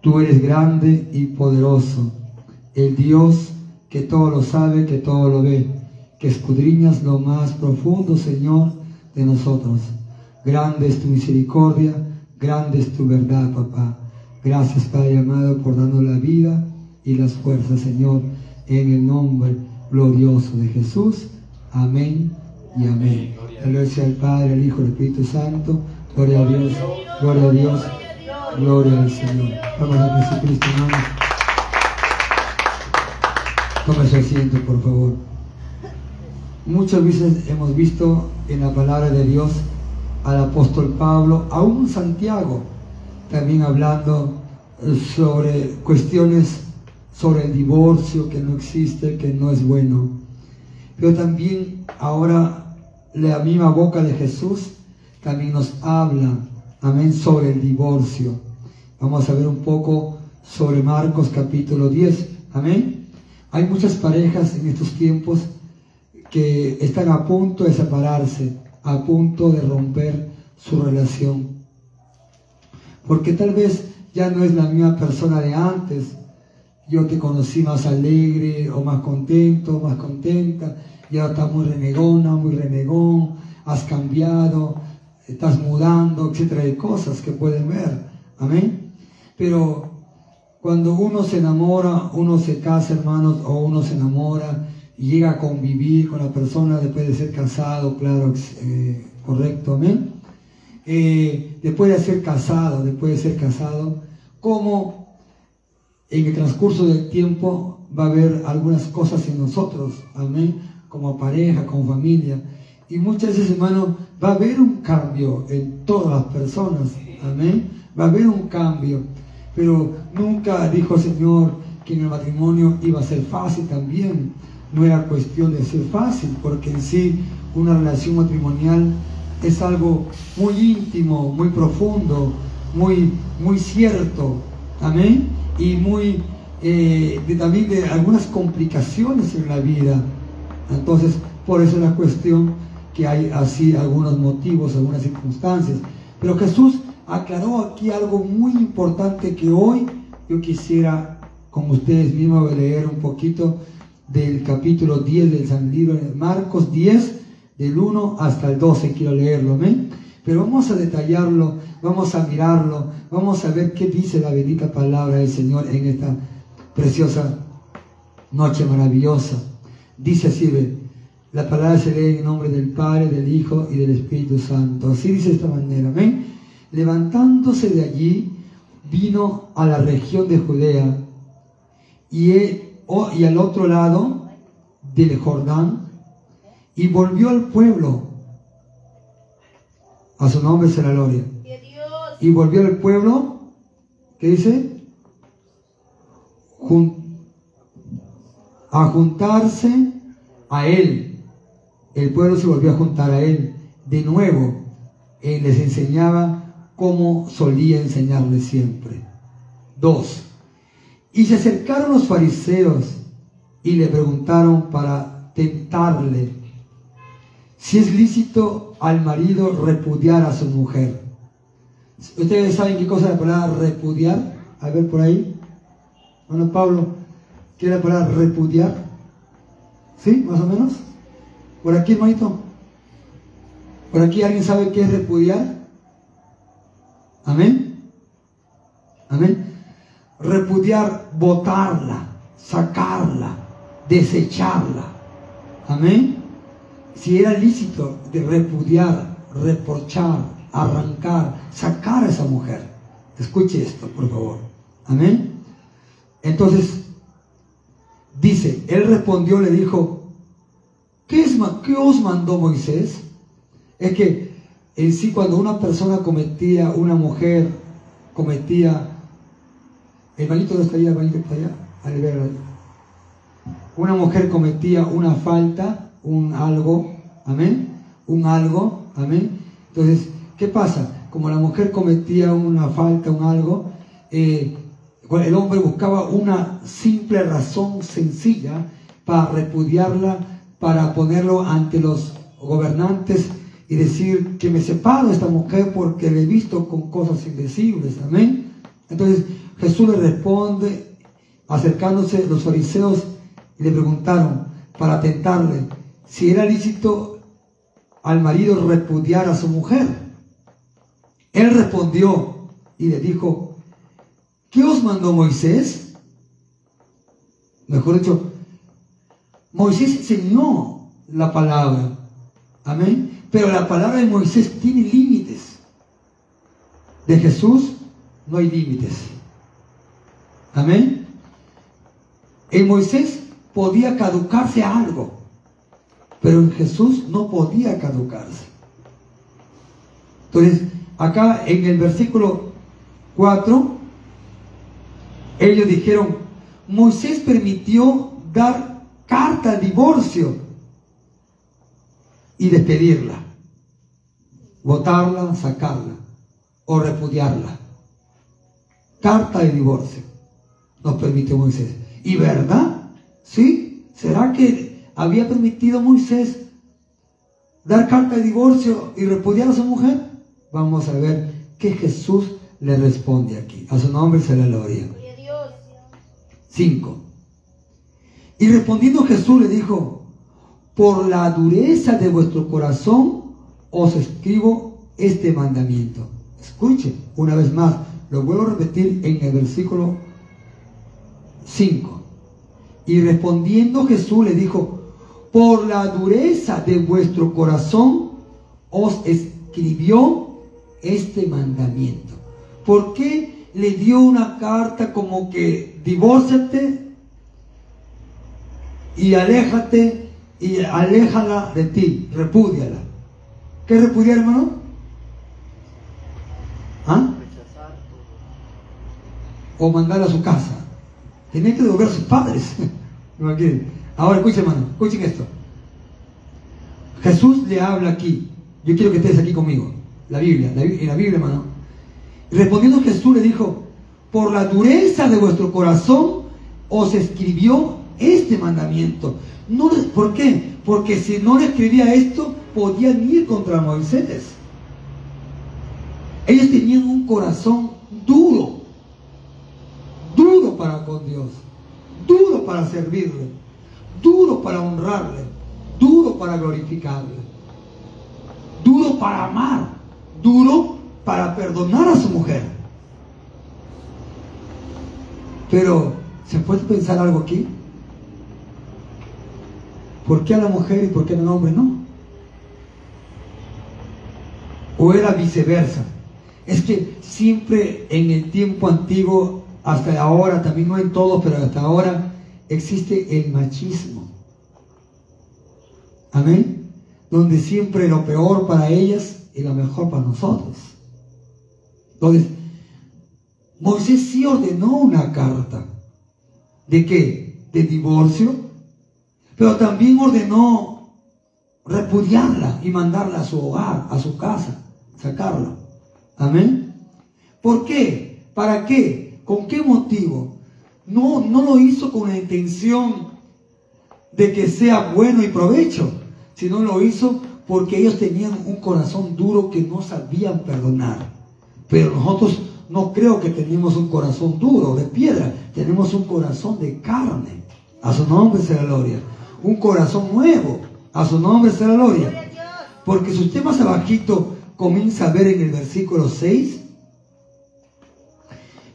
Tú eres grande y poderoso, el Dios que todo lo sabe, que todo lo ve, que escudriñas lo más profundo, Señor, de nosotros. Grande es tu misericordia, grande es tu verdad, papá. Gracias, Padre amado, por darnos la vida y las fuerzas, Señor, en el nombre glorioso de Jesús. Amén y amén. Gloria al Padre, al Hijo, al Espíritu Santo. Gloria a Dios, gloria a Dios, gloria al Señor. Vamos a Jesucristo, hermanos. Tómese asiento, por favor. Muchas veces hemos visto en la palabra de Dios al apóstol Pablo, aún Santiago, también hablando sobre cuestiones sobre el divorcio que no existe, que no es bueno. Pero también ahora la misma boca de Jesús también nos habla, amén, sobre el divorcio. Vamos a ver un poco sobre Marcos capítulo 10, amén. Hay muchas parejas en estos tiempos que están a punto de separarse, a punto de romper su relación. Porque tal vez ya no es la misma persona de antes. Yo te conocí más alegre o más contento, más contenta. Ya estás muy renegona, muy renegón. Has cambiado, estás mudando, etcétera, de cosas que pueden ver. Amén. Pero cuando uno se enamora, uno se casa, hermanos, o uno se enamora y llega a convivir con la persona después de ser casado, claro, eh, correcto, amén. Eh, después de ser casado, después de ser casado, como en el transcurso del tiempo va a haber algunas cosas en nosotros, amén, como pareja, como familia. Y muchas veces, hermano, va a haber un cambio en todas las personas, amén, va a haber un cambio. Pero nunca dijo Señor que en el matrimonio iba a ser fácil también no era cuestión de ser fácil, porque en sí una relación matrimonial es algo muy íntimo, muy profundo, muy, muy cierto, amén, y muy eh, también de algunas complicaciones en la vida. Entonces, por eso es la cuestión que hay así algunos motivos, algunas circunstancias. Pero Jesús aclaró aquí algo muy importante que hoy yo quisiera con ustedes mismos leer un poquito del capítulo 10 del San Libro Marcos 10, del 1 hasta el 12, quiero leerlo, amén. Pero vamos a detallarlo, vamos a mirarlo, vamos a ver qué dice la bendita palabra del Señor en esta preciosa noche maravillosa. Dice así, ve, la palabra se lee en nombre del Padre, del Hijo y del Espíritu Santo. Así dice esta manera, amén. Levantándose de allí, vino a la región de Judea y él y al otro lado del Jordán y volvió al pueblo. A su nombre será gloria. Y volvió al pueblo, ¿qué dice? a juntarse a él. El pueblo se volvió a juntar a él. De nuevo, él les enseñaba como solía enseñarles siempre. Dos, y se acercaron los fariseos y le preguntaron para tentarle si es lícito al marido repudiar a su mujer. ¿Ustedes saben qué cosa es la palabra repudiar? A ver por ahí. Bueno, Pablo, ¿qué es la palabra repudiar? ¿Sí? Más o menos. ¿Por aquí, hermanito? ¿Por aquí alguien sabe qué es repudiar? Amén. Amén repudiar, botarla, sacarla, desecharla. Amén. Si era lícito de repudiar, reprochar, arrancar, sacar a esa mujer. Escuche esto, por favor. Amén. Entonces, dice, él respondió, le dijo, ¿qué, es, ¿qué os mandó Moisés? Es que en sí cuando una persona cometía, una mujer cometía el manito no está allá, el manito está allá. Una mujer cometía una falta, un algo, amén, un algo, amén. Entonces, ¿qué pasa? Como la mujer cometía una falta, un algo, eh, el hombre buscaba una simple razón sencilla para repudiarla, para ponerlo ante los gobernantes y decir que me separo de esta mujer porque le he visto con cosas indecibles, amén. Entonces Jesús le responde, acercándose los fariseos y le preguntaron para tentarle si era lícito al marido repudiar a su mujer. Él respondió y le dijo, ¿qué os mandó Moisés? Mejor dicho, Moisés enseñó la palabra. Amén. Pero la palabra de Moisés tiene límites. De Jesús no hay límites. Amén. En Moisés podía caducarse algo, pero en Jesús no podía caducarse. Entonces, acá en el versículo 4, ellos dijeron, Moisés permitió dar carta de divorcio y despedirla, votarla, sacarla o repudiarla. Carta de divorcio nos permitió Moisés. ¿Y verdad? ¿Sí? ¿Será que había permitido Moisés dar carta de divorcio y repudiar a su mujer? Vamos a ver qué Jesús le responde aquí. A su nombre se la gloria. 5. Y respondiendo Jesús le dijo, por la dureza de vuestro corazón os escribo este mandamiento. Escuche una vez más, lo vuelvo a repetir en el versículo 5. Y respondiendo Jesús le dijo, por la dureza de vuestro corazón os escribió este mandamiento. ¿Por qué le dio una carta como que divórciate y aléjate y aléjala de ti, repúdiala? ¿Qué repudiar, hermano? ¿Ah? O mandarla a su casa. Tenía que devolver a sus padres. Ahora escuchen, hermano, escuchen esto. Jesús le habla aquí. Yo quiero que estés aquí conmigo. La Biblia, la, la Biblia, hermano. Respondiendo Jesús le dijo, por la dureza de vuestro corazón os escribió este mandamiento. No, ¿Por qué? Porque si no le escribía esto, podían ir contra Moisés. Ellos tenían un corazón duro, duro para con Dios, duro para servirle, duro para honrarle, duro para glorificarle, duro para amar, duro para perdonar a su mujer. Pero, ¿se puede pensar algo aquí? ¿Por qué a la mujer y por qué al hombre no? ¿O era viceversa? Es que siempre en el tiempo antiguo, hasta ahora, también no en todo, pero hasta ahora, existe el machismo. Amén. Donde siempre lo peor para ellas y lo mejor para nosotros. Entonces, Moisés sí ordenó una carta. ¿De qué? De divorcio. Pero también ordenó repudiarla y mandarla a su hogar, a su casa, sacarla. Amén. ¿Por qué? ¿Para qué? ¿Con qué motivo? No, no lo hizo con la intención de que sea bueno y provecho, sino lo hizo porque ellos tenían un corazón duro que no sabían perdonar. Pero nosotros no creo que tenemos un corazón duro de piedra, tenemos un corazón de carne. A su nombre la gloria. Un corazón nuevo. A su nombre sea la gloria. Porque si usted más abajito comienza a ver en el versículo 6,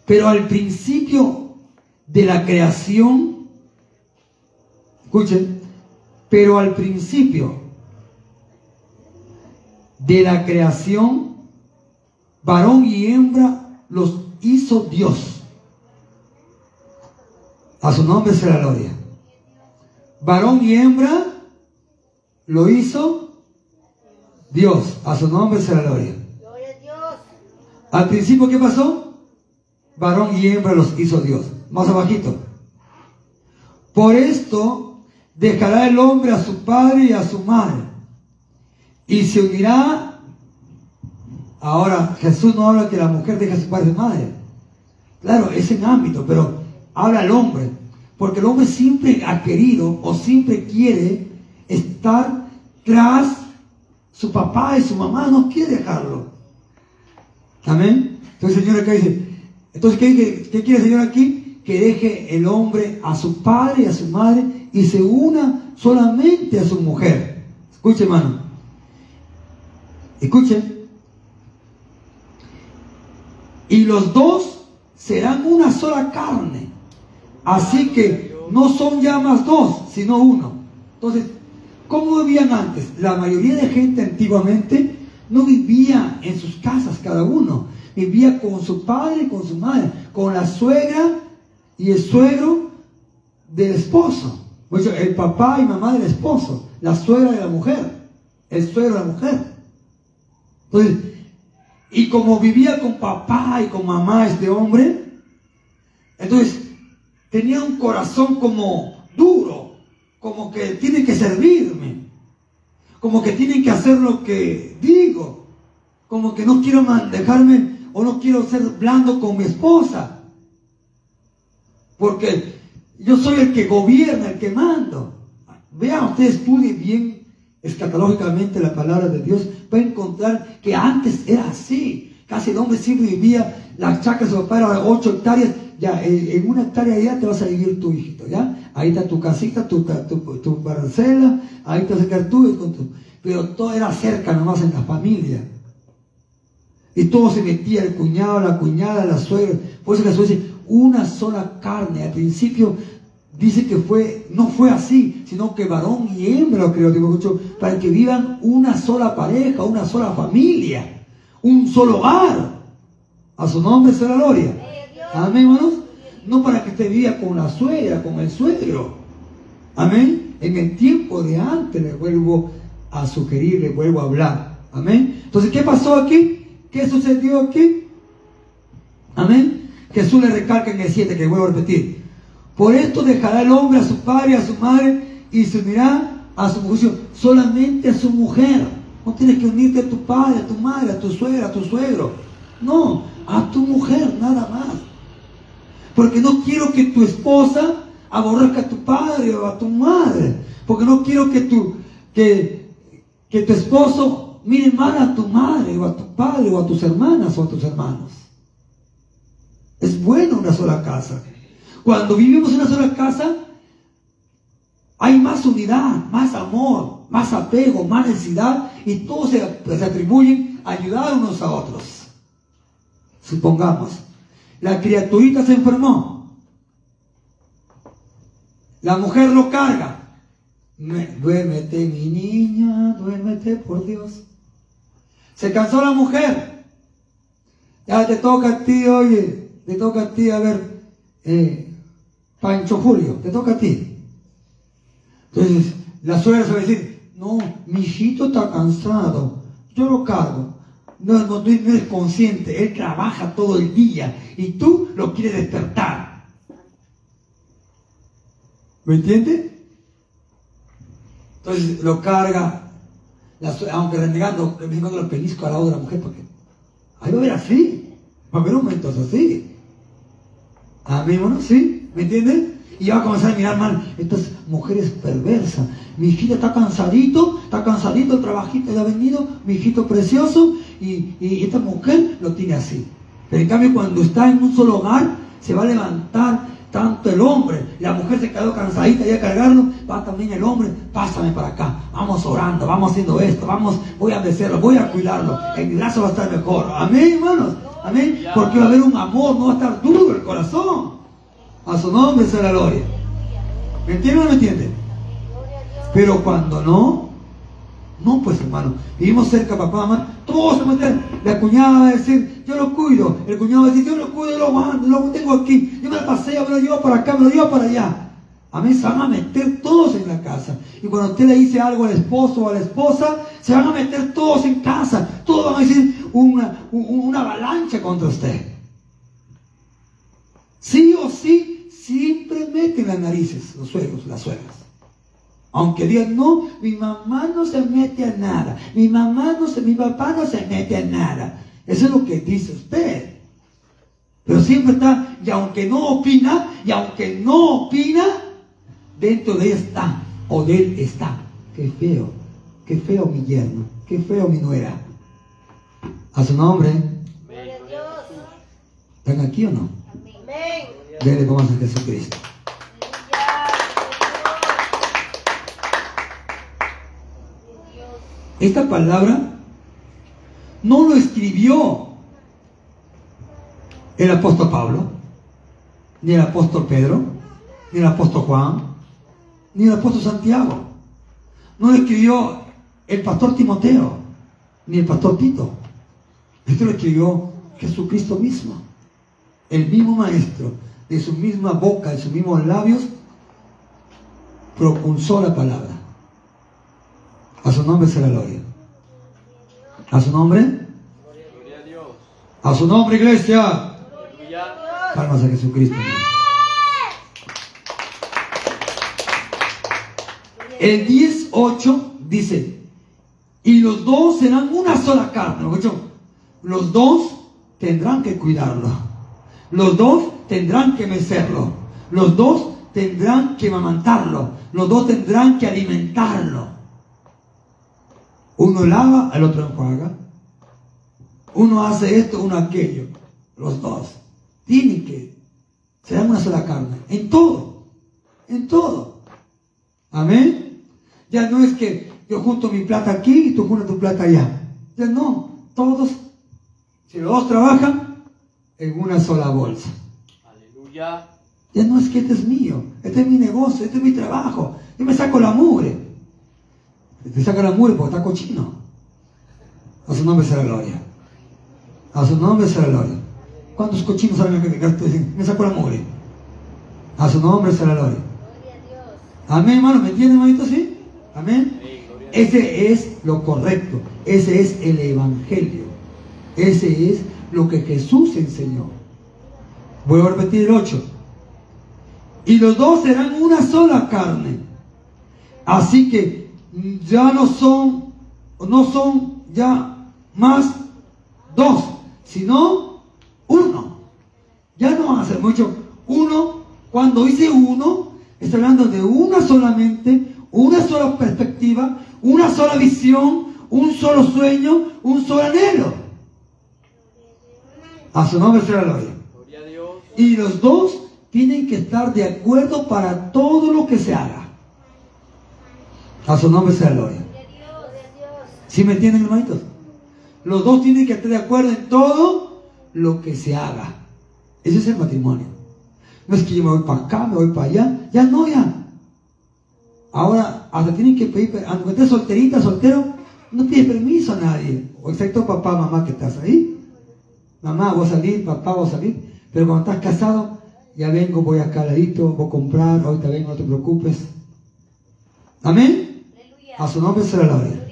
pero al principio de la creación, escuchen, pero al principio de la creación, varón y hembra los hizo Dios. A su nombre será gloria. Varón y hembra lo hizo Dios. A su nombre será gloria. Al principio, ¿qué pasó? Varón y hembra los hizo Dios. Más abajito. Por esto dejará el hombre a su padre y a su madre. Y se unirá Ahora, Jesús no habla que la mujer deja a su padre y madre. Claro, es en ámbito, pero habla el hombre. Porque el hombre siempre ha querido o siempre quiere estar tras su papá y su mamá, no quiere dejarlo. Amén. Entonces el Señor acá dice, Entonces, ¿qué, qué quiere el Señor aquí? Que deje el hombre a su padre y a su madre y se una solamente a su mujer. Escuche, hermano. Escuche. Y los dos serán una sola carne. Así que no son ya más dos, sino uno. Entonces, ¿cómo vivían antes? La mayoría de gente antiguamente no vivía en sus casas cada uno. Vivía con su padre con su madre, con la suegra y el suegro del esposo. El papá y mamá del esposo, la suegra de la mujer, el suegro de la mujer. Entonces, y como vivía con papá y con mamá este hombre, entonces tenía un corazón como duro, como que tiene que servirme, como que tiene que hacer lo que digo, como que no quiero dejarme o no quiero ser blando con mi esposa, porque yo soy el que gobierna, el que mando. Vean, usted estudie bien escatológicamente la palabra de Dios, va a encontrar que antes era así. Casi el hombre siempre vivía, las chacras de su papá eran 8 hectáreas, ya en una hectárea ya te vas a vivir tu hijito, ¿ya? Ahí está tu casita, tu, tu, tu ahí te vas a quedar tú, con tu, pero todo era cerca nomás en la familia. Y todo se metía, el cuñado, la cuñada, la suegra. Por eso la suegra dice, una sola carne. Al principio dice que fue, no fue así, sino que varón y hembra creo, digo, para que vivan una sola pareja, una sola familia, un solo hogar. A su nombre la gloria. Amén, hermanos. No para que te viva con la suegra, con el suegro. Amén. En el tiempo de antes le vuelvo a sugerir, le vuelvo a hablar. Amén. Entonces, ¿qué pasó aquí? ¿Qué sucedió aquí? Amén. Jesús le recalca en el 7, que vuelvo a repetir. Por esto dejará el hombre a su padre y a su madre y se unirá a su mujer, solamente a su mujer. No tienes que unirte a tu padre, a tu madre, a tu suegra, a tu suegro. No, a tu mujer nada más. Porque no quiero que tu esposa aborrezca a tu padre o a tu madre. Porque no quiero que tu, que, que tu esposo mire mal a tu madre o a tu padre o a tus hermanas o a tus hermanos. Es bueno una sola casa. Cuando vivimos en una sola casa, hay más unidad, más amor, más apego, más necesidad y todos se, atribuyen a ayudar unos a otros. Supongamos, la criaturita se enfermó, la mujer lo carga. duérmete mi niña, duérmete por Dios. Se cansó la mujer. Ya te toca a ti, oye, te toca a ti a ver, eh, Pancho Julio, te toca a ti. Entonces, la suegra se va a decir, no, mi hijito está cansado, yo lo cargo. No, no, no es consciente, él trabaja todo el día y tú lo quieres despertar. ¿Me entiendes? Entonces lo carga, aunque renegando, renegando los pelisco a la otra mujer, porque ahí va a haber así, va a haber momentos así. Amén, ¿no? ¿Sí? ¿Me entienden? Y va a comenzar a mirar mal. Estas mujeres perversas. Mi hijito está cansadito, está cansadito el trabajito le ha venido, mi hijito precioso, y, esta mujer lo tiene así. Pero en cambio, cuando está en un solo hogar, se va a levantar tanto el hombre. La mujer se quedó cansadita y a cargarlo, va también el hombre, pásame para acá, vamos orando, vamos haciendo esto, vamos, voy a becerlo, voy a cuidarlo, el brazo va a estar mejor. Amén, hermanos, amén, porque va a haber un amor, no va a estar duro el corazón. A su nombre la gloria. ¿Me entienden o no me entienden? Pero cuando no, no pues hermano, vivimos cerca, papá, todos se. La cuñada va a decir, yo lo cuido. El cuñado va a decir, yo lo cuido, lo lo tengo aquí. Yo me lo paseo, me lo llevo para acá, me lo llevo para allá. A mí se van a meter todos en la casa. Y cuando usted le dice algo al esposo o a la esposa, se van a meter todos en casa. Todos van a decir una, una avalancha contra usted. Sí o sí, siempre meten las narices los suegros, las suegras. Aunque digan, no, mi mamá no se mete a nada, mi mamá no se, mi papá no se mete a nada. Eso es lo que dice usted. Pero siempre está, y aunque no opina, y aunque no opina, dentro de ella está, o de él está. Qué feo, qué feo mi yerno, qué feo mi nuera. A su nombre. ¿Están aquí o no? Dele vamos a Jesucristo. Esta palabra no lo escribió el apóstol Pablo, ni el apóstol Pedro, ni el apóstol Juan, ni el apóstol Santiago. No lo escribió el pastor Timoteo, ni el pastor Tito. Esto lo escribió Jesucristo mismo, el mismo maestro, de su misma boca, de sus mismos labios, propulsó la palabra. A su nombre será gloria. A su nombre. A su nombre, iglesia. Palmas a Jesucristo. El 10.8 dice, y los dos serán una sola carne. Los dos tendrán que cuidarlo. Los dos tendrán que mecerlo. Los dos tendrán que mamantarlo. Los dos tendrán que alimentarlo. Uno lava, el otro enjuaga. Uno hace esto, uno aquello. Los dos. Tienen que. Serán una sola carne. En todo. En todo. Amén. Ya no es que yo junto mi plata aquí y tú juntas tu plata allá. Ya no. Todos, si los dos trabajan, en una sola bolsa. Aleluya. Ya no es que este es mío. Este es mi negocio. Este es mi trabajo. Yo me saco la mugre. Te saca la mugre porque está cochino. A su nombre será gloria. A su nombre será gloria. ¿Cuántos cochinos saben que me saco la mugre? A su nombre será gloria. Amén, hermano. ¿Me entienden, hermanito? ¿Sí? Amén. Ese es lo correcto. Ese es el evangelio. Ese es lo que Jesús enseñó. Voy a repetir el 8. Y los dos serán una sola carne. Así que ya no son, no son ya más dos, sino uno. Ya no van a ser mucho. Uno, cuando dice uno, está hablando de una solamente, una sola perspectiva, una sola visión, un solo sueño, un solo anhelo. A su nombre será gloria. Y los dos tienen que estar de acuerdo para todo lo que se haga. A su nombre sea gloria. ¿Sí me entienden, hermanitos? Los dos tienen que estar de acuerdo en todo lo que se haga. Ese es el matrimonio. No es que yo me voy para acá, me voy para allá. Ya no, ya. Ahora, hasta tienen que pedir, aunque estés solterita, soltero, no pide permiso a nadie. O excepto papá, mamá que estás ahí. Mamá, vos salir, papá, vos salir. Pero cuando estás casado, ya vengo, voy acá al ladito, voy a comprar, ahorita vengo, no te preocupes. Amén. A su nombre será la gloria.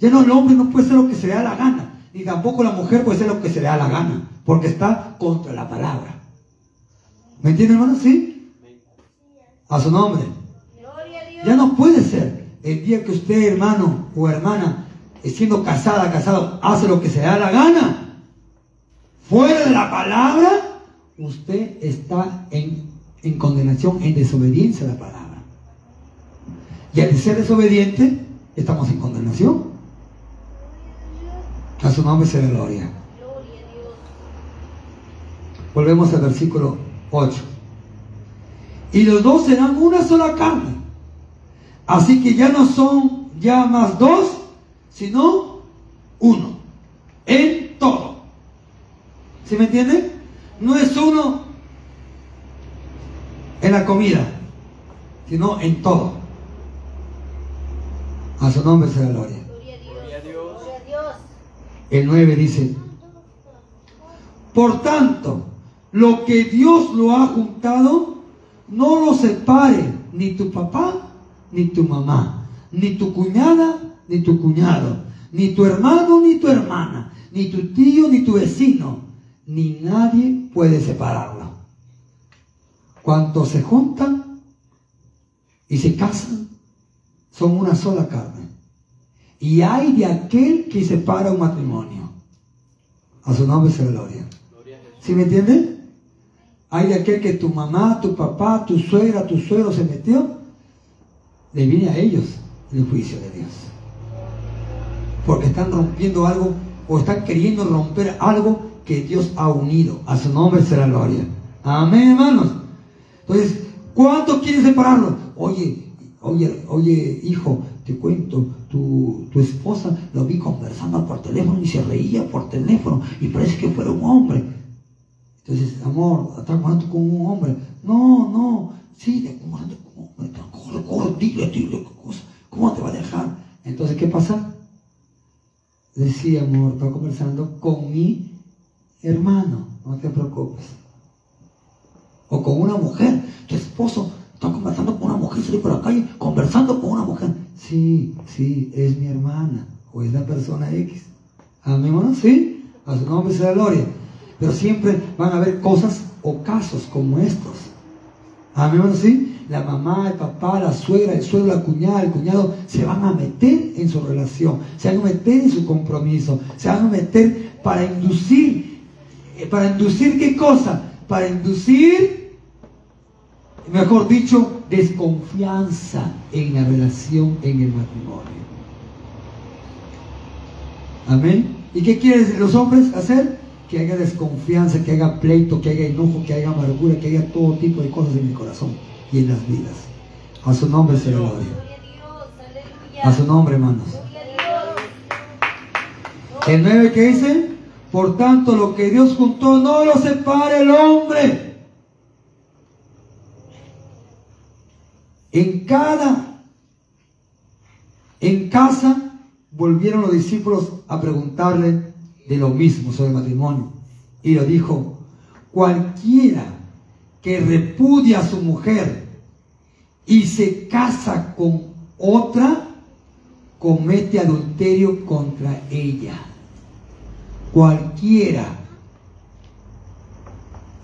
Ya no, el hombre no puede ser lo que se le da la gana, ni tampoco la mujer puede ser lo que se le da la gana, porque está contra la palabra. ¿Me entienden, hermano? ¿Sí? A su nombre. Ya no puede ser. El día que usted, hermano o hermana, siendo casada, casado, hace lo que se le da la gana, fuera de la palabra, usted está en, en condenación, en desobediencia a la palabra. Y al ser desobediente, estamos en condenación. A su nombre sea gloria. Volvemos al versículo 8. Y los dos serán una sola carne. Así que ya no son ya más dos, sino uno. En todo. ¿Sí me entienden? No es uno en la comida, sino en todo. A su nombre sea gloria. Gloria a Dios. El 9 dice, por tanto, lo que Dios lo ha juntado, no lo separe ni tu papá, ni tu mamá, ni tu cuñada, ni tu cuñado, ni tu hermano, ni tu hermana, ni tu tío, ni tu vecino, ni nadie puede separarlo. Cuando se juntan y se casan, son una sola carne. Y hay de aquel que separa un matrimonio. A su nombre sea gloria. ¿Sí me entienden? Hay de aquel que tu mamá, tu papá, tu suegra, tu suegro se metió. Le viene a ellos el juicio de Dios. Porque están rompiendo algo o están queriendo romper algo que Dios ha unido. A su nombre será gloria. Amén, hermanos. Entonces, ¿cuántos quieren separarlo? Oye, oye, oye, hijo, te cuento, tu, tu esposa lo vi conversando por teléfono y se reía por teléfono y parece que fuera un hombre. Entonces, amor, ¿estás hablando con un hombre? No, no, sí, hablando con un hombre. Corre, corre, dile, dile, ¿cómo te va a dejar? Entonces, ¿qué pasa? Decía, amor, estaba conversando con mi hermano, no te preocupes. O con una mujer, tu esposo está conversando con una mujer, salí por la calle conversando con una mujer. Sí, sí, es mi hermana o es la persona X. Hermano, sí, a su nombre sea gloria. Pero siempre van a haber cosas o casos como estos. Hermano, sí. La mamá, el papá, la suegra, el suegro, la cuñada, el cuñado se van a meter en su relación, se van a meter en su compromiso, se van a meter para inducir, eh, para inducir qué cosa? Para inducir mejor dicho, desconfianza en la relación en el matrimonio. Amén. ¿Y qué quieren los hombres hacer? Que haya desconfianza, que haya pleito, que haya enojo, que haya amargura, que haya todo tipo de cosas en el corazón y en las vidas. A su nombre se le gloria. A su nombre, hermanos. El 9 que dice, por tanto lo que Dios juntó no lo separe el hombre. En cada, en casa, volvieron los discípulos a preguntarle de lo mismo sobre el matrimonio. Y lo dijo, cualquiera que repudia a su mujer y se casa con otra, comete adulterio contra ella. Cualquiera,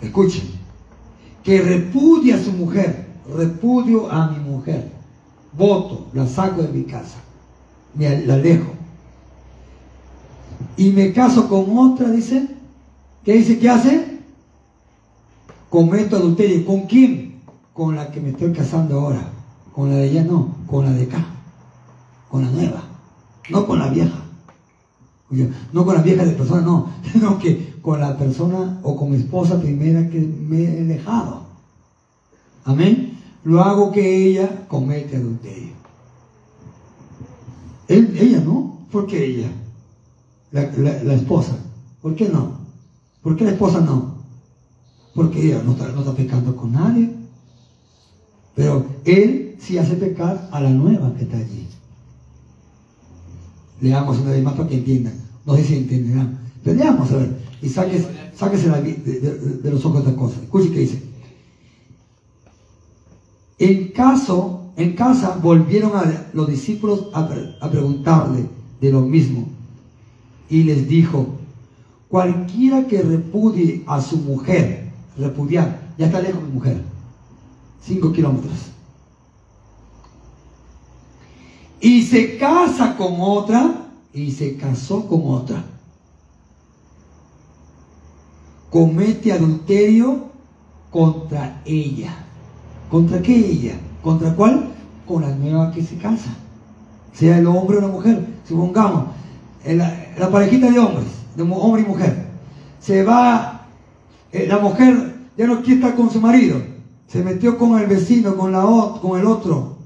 escuchen, que repudia a su mujer repudio a mi mujer, voto, la saco de mi casa, me la alejo. Y me caso con otra, dice, ¿qué dice que hace? Cometo adulterio. ¿Con quién? Con la que me estoy casando ahora. Con la de ella no, con la de acá, con la nueva, no con la vieja. No con la vieja de persona, no, sino que con la persona o con mi esposa primera que me he dejado. Amén lo hago que ella comete adulterio. ella no, ¿por qué ella? La, esposa, ¿por qué no? ¿Por qué la esposa no? Porque ella no está, no está pecando con nadie. Pero él sí hace pecar a la nueva que está allí. Leamos una vez más para que entiendan. No sé si entenderán. Pero leamos a ver. Y sáquese, sáquese de, los ojos esta cosa. Escuche qué dice. En caso, en casa volvieron a los discípulos a, preguntarle de lo mismo. Y les dijo, cualquiera que repudie a su mujer, repudiar, ya está lejos mi mujer, cinco kilómetros, y se casa con otra, y se casó con otra, comete adulterio contra ella. ¿Contra qué ella? ¿Contra cuál? Con la nueva que se casa. Sea el hombre o la mujer. Supongamos, la, la parejita de hombres, de hombre y mujer. Se va, eh, la mujer ya no quiere estar con su marido. Se metió con el vecino, con, la, con el otro.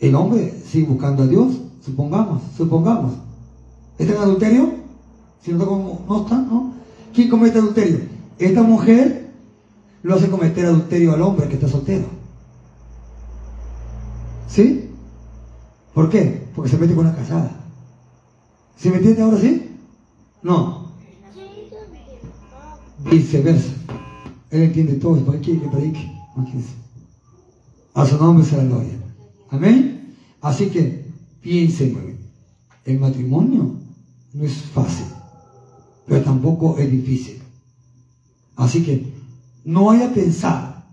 El hombre sigue buscando a Dios, supongamos, supongamos. ¿Está en adulterio? Si no, no está, ¿no? ¿Quién comete adulterio? Esta mujer lo hace cometer adulterio al hombre que está soltero. ¿Sí? ¿Por qué? Porque se mete con una casada. ¿Sí me entiende ahora sí? No. Viceversa. Él entiende todo, para que predique. A su nombre se la gloria. Amén. Así que piensen, el matrimonio no es fácil, pero tampoco es difícil. Así que no haya pensar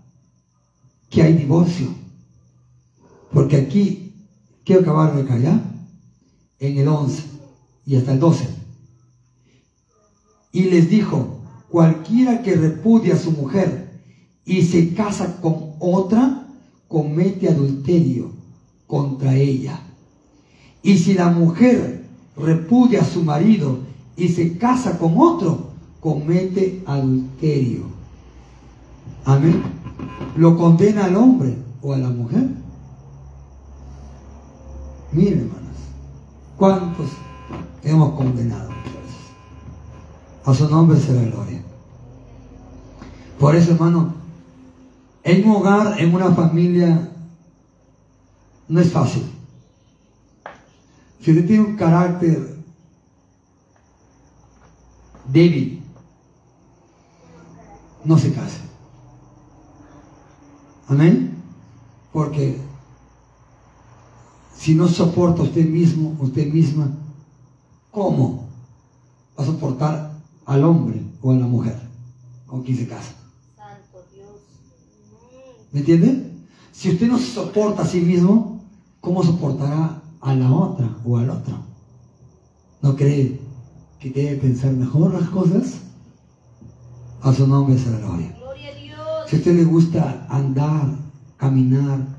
que hay divorcio. Porque aquí, quiero acabar de callar, en el 11 y hasta el 12. Y les dijo, cualquiera que repudia a su mujer y se casa con otra, comete adulterio contra ella. Y si la mujer repudia a su marido y se casa con otro, comete adulterio. Amén. Lo condena al hombre o a la mujer. Miren, hermanos, ¿cuántos hemos condenado? A su nombre se la gloria. Por eso, hermano, en un hogar, en una familia, no es fácil. Si usted tiene un carácter débil, no se case. Amén. Porque si no soporta usted mismo, usted misma, ¿cómo va a soportar al hombre o a la mujer con quien se casa? ¿Me entiende? Si usted no se soporta a sí mismo, ¿cómo soportará a la otra o al otro? ¿No cree que debe pensar mejor las cosas? A su nombre se la gloria. Si a usted le gusta andar, caminar